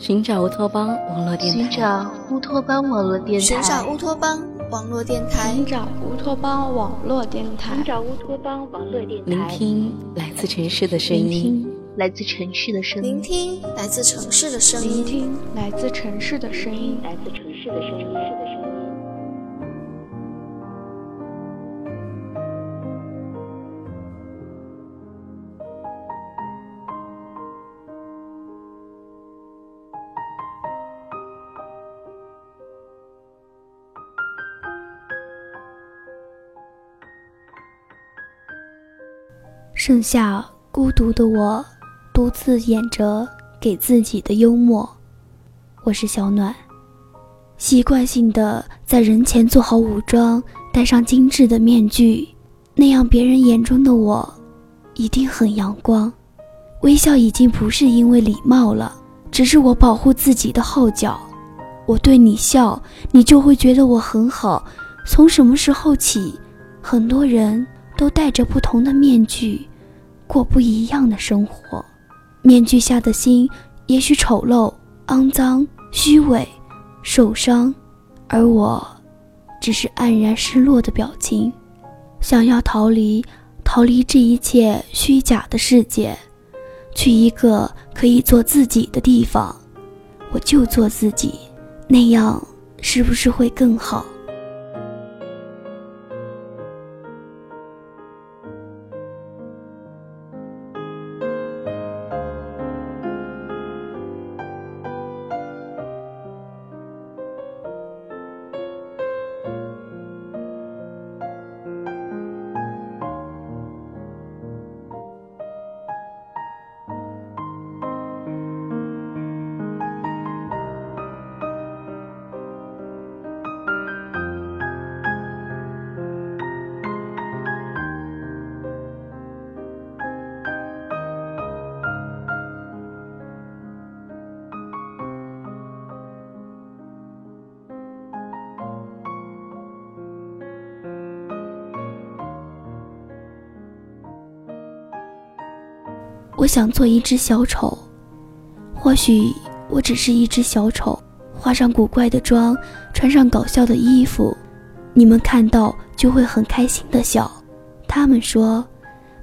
寻找乌托邦网络电台。寻找乌托邦网络电台。寻找乌托邦网络电台。寻找乌托邦网络电台。寻找乌托邦网络电台。聆听来自城市的声音。来自城市的声音。聆听来自城市的声音。聆听来自城市的声音。来自城市的声音。剩下孤独的我，独自演着给自己的幽默。我是小暖，习惯性的在人前做好武装，戴上精致的面具，那样别人眼中的我一定很阳光。微笑已经不是因为礼貌了，只是我保护自己的号角。我对你笑，你就会觉得我很好。从什么时候起，很多人都戴着不同的面具。过不一样的生活，面具下的心也许丑陋、肮脏、虚伪、受伤，而我，只是黯然失落的表情，想要逃离，逃离这一切虚假的世界，去一个可以做自己的地方，我就做自己，那样是不是会更好？我想做一只小丑，或许我只是一只小丑，化上古怪的妆，穿上搞笑的衣服，你们看到就会很开心的笑。他们说，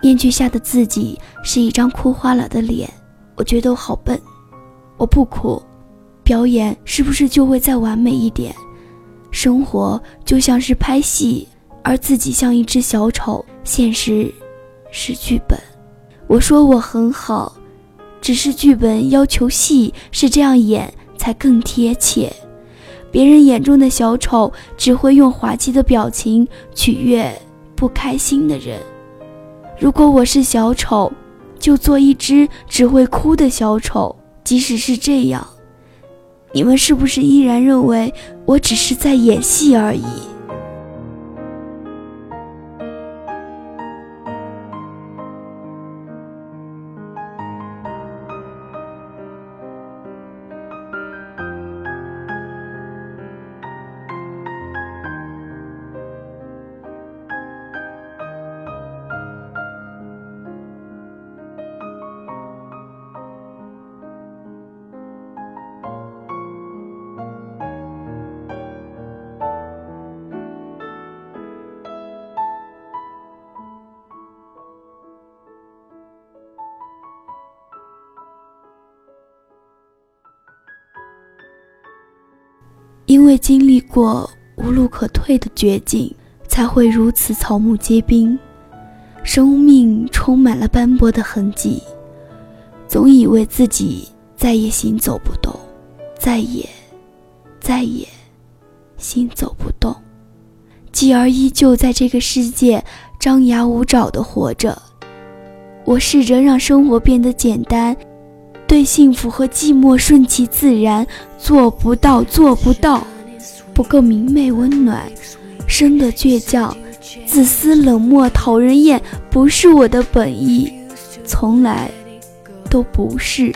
面具下的自己是一张哭花了的脸，我觉得我好笨。我不哭，表演是不是就会再完美一点？生活就像是拍戏，而自己像一只小丑，现实是剧本。我说我很好，只是剧本要求戏是这样演才更贴切。别人眼中的小丑只会用滑稽的表情取悦不开心的人。如果我是小丑，就做一只只会哭的小丑。即使是这样，你们是不是依然认为我只是在演戏而已？因为经历过无路可退的绝境，才会如此草木皆兵，生命充满了斑驳的痕迹。总以为自己再也行走不动，再也，再也，行走不动，继而依旧在这个世界张牙舞爪地活着。我试着让生活变得简单。对幸福和寂寞顺其自然，做不到，做不到，不够明媚温暖，生的倔强，自私冷漠讨人厌，不是我的本意，从来都不是。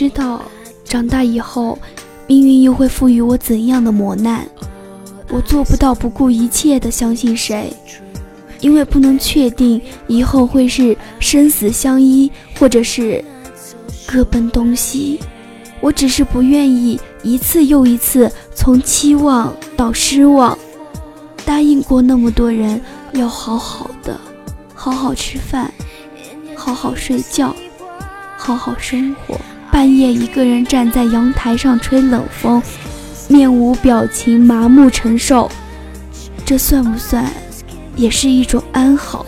知道长大以后，命运又会赋予我怎样的磨难。我做不到不顾一切的相信谁，因为不能确定以后会是生死相依，或者是各奔东西。我只是不愿意一次又一次从期望到失望。答应过那么多人要好好的，好好吃饭，好好睡觉，好好生活。半夜一个人站在阳台上吹冷风，面无表情，麻木承受，这算不算也是一种安好？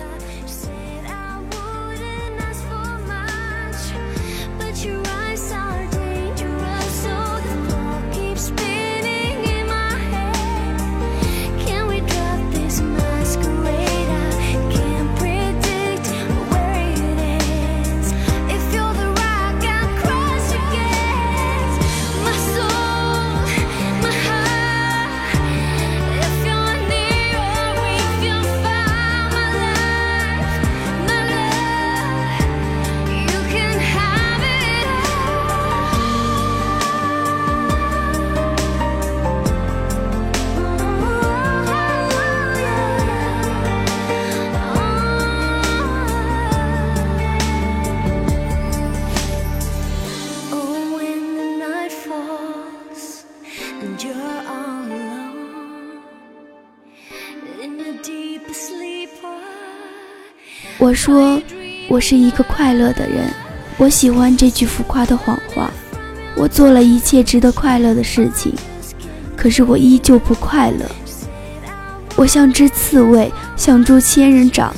我说，我是一个快乐的人，我喜欢这句浮夸的谎话。我做了一切值得快乐的事情，可是我依旧不快乐。我像只刺猬，像株仙人掌，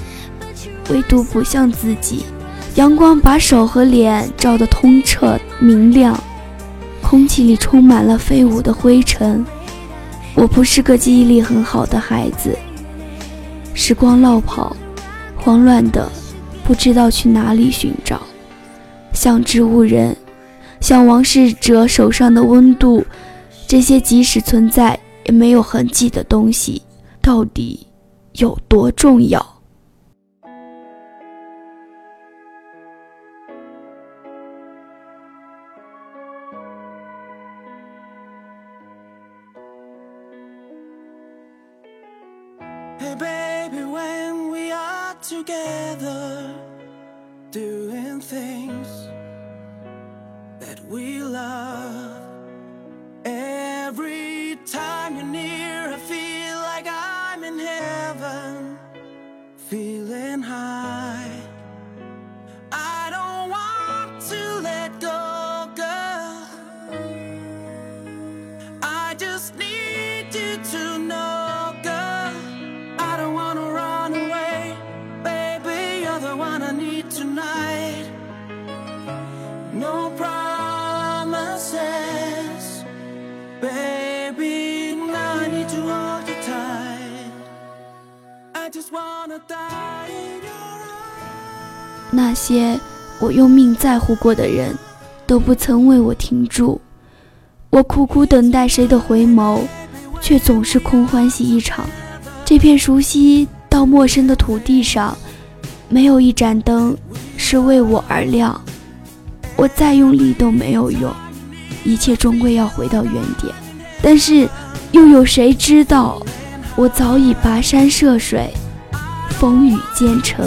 唯独不像自己。阳光把手和脸照得通彻明亮，空气里充满了飞舞的灰尘。我不是个记忆力很好的孩子，时光落跑。慌乱的，不知道去哪里寻找，像植物人，像亡逝者手上的温度，这些即使存在也没有痕迹的东西，到底有多重要？？together No promises, baby. Now I need to hold you tight. I just wanna die in your arms. 那些我用命在乎过的人，都不曾为我停住。我苦苦等待谁的回眸，却总是空欢喜一场。这片熟悉到陌生的土地上，没有一盏灯是为我而亮。我再用力都没有用，一切终归要回到原点。但是，又有谁知道，我早已跋山涉水，风雨兼程。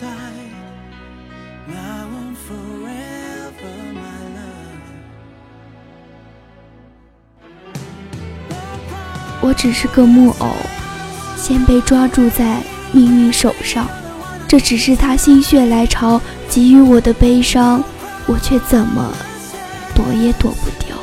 在 i want forever my love. 我只是个木偶先被抓住在命运手上。这只是他心血来潮给予我的悲伤我却怎么躲也躲不掉。